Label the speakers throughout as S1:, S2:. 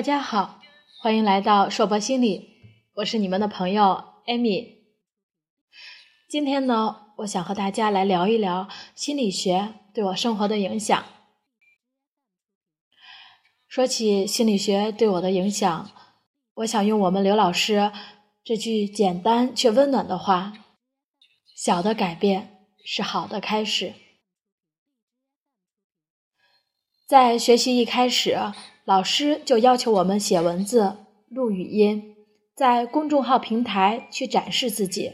S1: 大家好，欢迎来到硕博心理，我是你们的朋友艾米。今天呢，我想和大家来聊一聊心理学对我生活的影响。说起心理学对我的影响，我想用我们刘老师这句简单却温暖的话：“小的改变是好的开始。”在学习一开始，老师就要求我们写文字、录语音，在公众号平台去展示自己。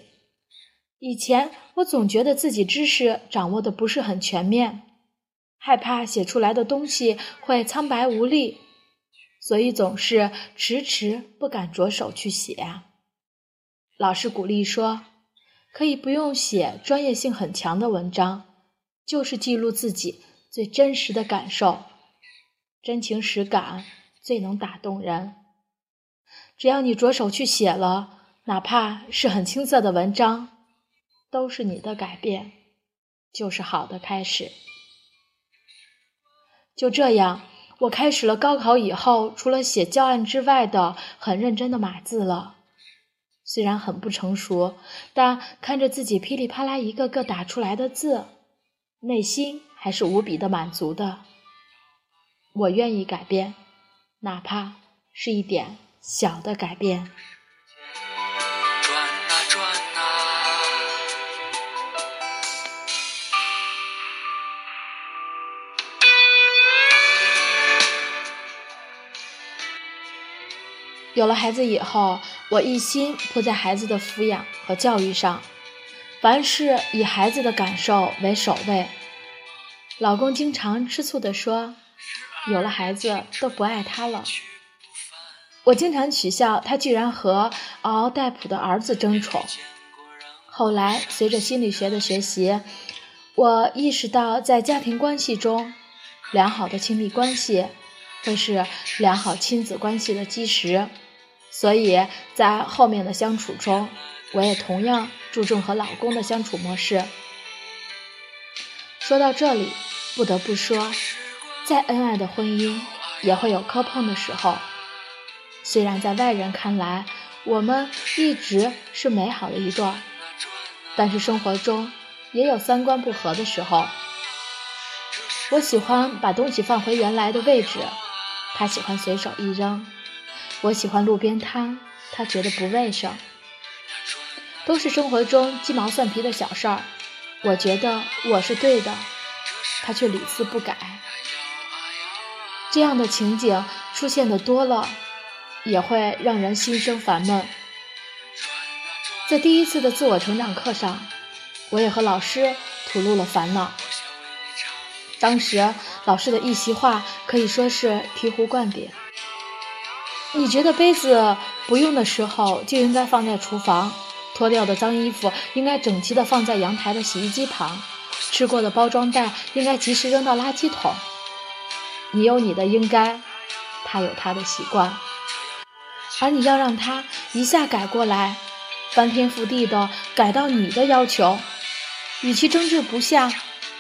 S1: 以前我总觉得自己知识掌握的不是很全面，害怕写出来的东西会苍白无力，所以总是迟迟不敢着手去写。老师鼓励说，可以不用写专业性很强的文章，就是记录自己。最真实的感受，真情实感最能打动人。只要你着手去写了，哪怕是很青涩的文章，都是你的改变，就是好的开始。就这样，我开始了高考以后除了写教案之外的很认真的码字了。虽然很不成熟，但看着自己噼里啪啦一个个打出来的字，内心。还是无比的满足的。我愿意改变，哪怕是一点小的改变。有了孩子以后，我一心扑在孩子的抚养和教育上，凡事以孩子的感受为首位。老公经常吃醋地说：“有了孩子都不爱他了。”我经常取笑他居然和嗷嗷待哺的儿子争宠。后来随着心理学的学习，我意识到在家庭关系中，良好的亲密关系会是良好亲子关系的基石。所以在后面的相处中，我也同样注重和老公的相处模式。说到这里。不得不说，再恩爱的婚姻也会有磕碰的时候。虽然在外人看来，我们一直是美好的一对，但是生活中也有三观不合的时候。我喜欢把东西放回原来的位置，他喜欢随手一扔；我喜欢路边摊，他觉得不卫生。都是生活中鸡毛蒜皮的小事儿，我觉得我是对的。他却屡次不改，这样的情景出现的多了，也会让人心生烦闷。在第一次的自我成长课上，我也和老师吐露了烦恼。当时老师的一席话可以说是醍醐灌顶。你觉得杯子不用的时候就应该放在厨房，脱掉的脏衣服应该整齐的放在阳台的洗衣机旁。吃过的包装袋应该及时扔到垃圾桶。你有你的应该，他有他的习惯，而你要让他一下改过来，翻天覆地的改到你的要求。与其争执不下，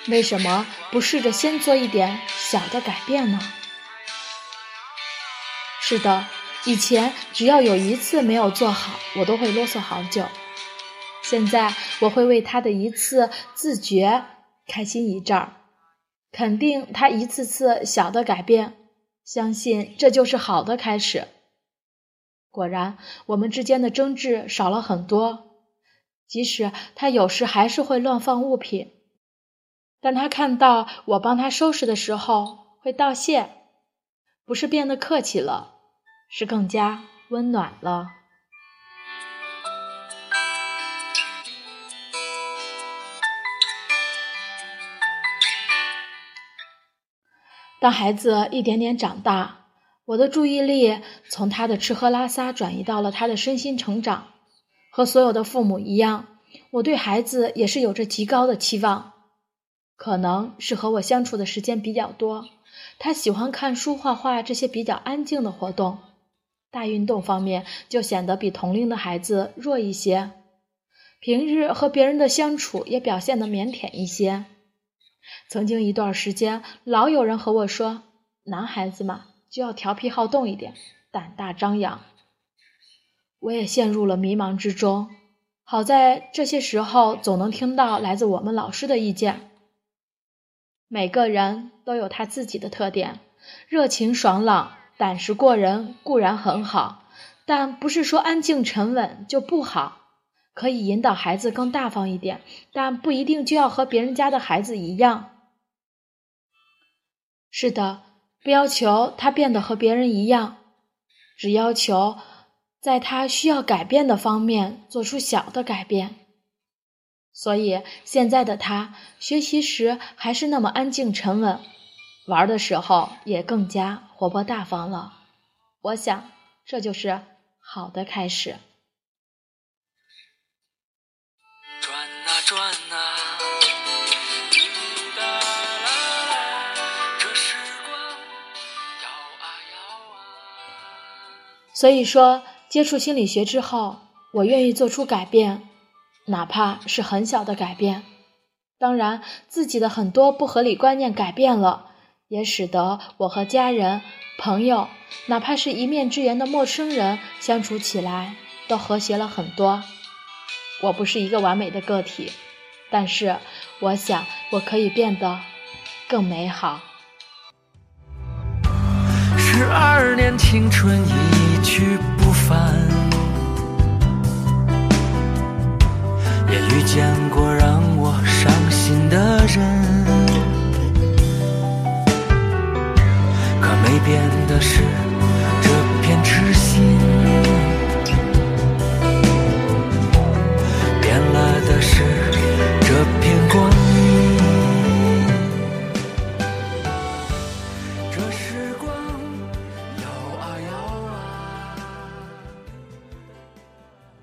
S1: 为什么不试着先做一点小的改变呢？是的，以前只要有一次没有做好，我都会啰嗦好久。现在我会为他的一次自觉开心一阵儿，肯定他一次次小的改变，相信这就是好的开始。果然，我们之间的争执少了很多。即使他有时还是会乱放物品，但他看到我帮他收拾的时候会道谢，不是变得客气了，是更加温暖了。当孩子一点点长大，我的注意力从他的吃喝拉撒转移到了他的身心成长。和所有的父母一样，我对孩子也是有着极高的期望。可能是和我相处的时间比较多，他喜欢看书、画画这些比较安静的活动。大运动方面就显得比同龄的孩子弱一些。平日和别人的相处也表现得腼腆一些。曾经一段时间，老有人和我说：“男孩子嘛，就要调皮好动一点，胆大张扬。我也陷入了迷茫之中。好在这些时候总能听到来自我们老师的意见。每个人都有他自己的特点，热情爽朗、胆识过人固然很好，但不是说安静沉稳就不好。可以引导孩子更大方一点，但不一定就要和别人家的孩子一样。是的，不要求他变得和别人一样，只要求。在他需要改变的方面做出小的改变，所以现在的他学习时还是那么安静沉稳，玩的时候也更加活泼大方了。我想这就是好的开始。转啊转啊，所以说。接触心理学之后，我愿意做出改变，哪怕是很小的改变。当然，自己的很多不合理观念改变了，也使得我和家人、朋友，哪怕是一面之缘的陌生人相处起来都和谐了很多。我不是一个完美的个体，但是我想我可以变得更美好。十二年青春一去。也遇见过让我伤心的人，可没变的是这片痴心，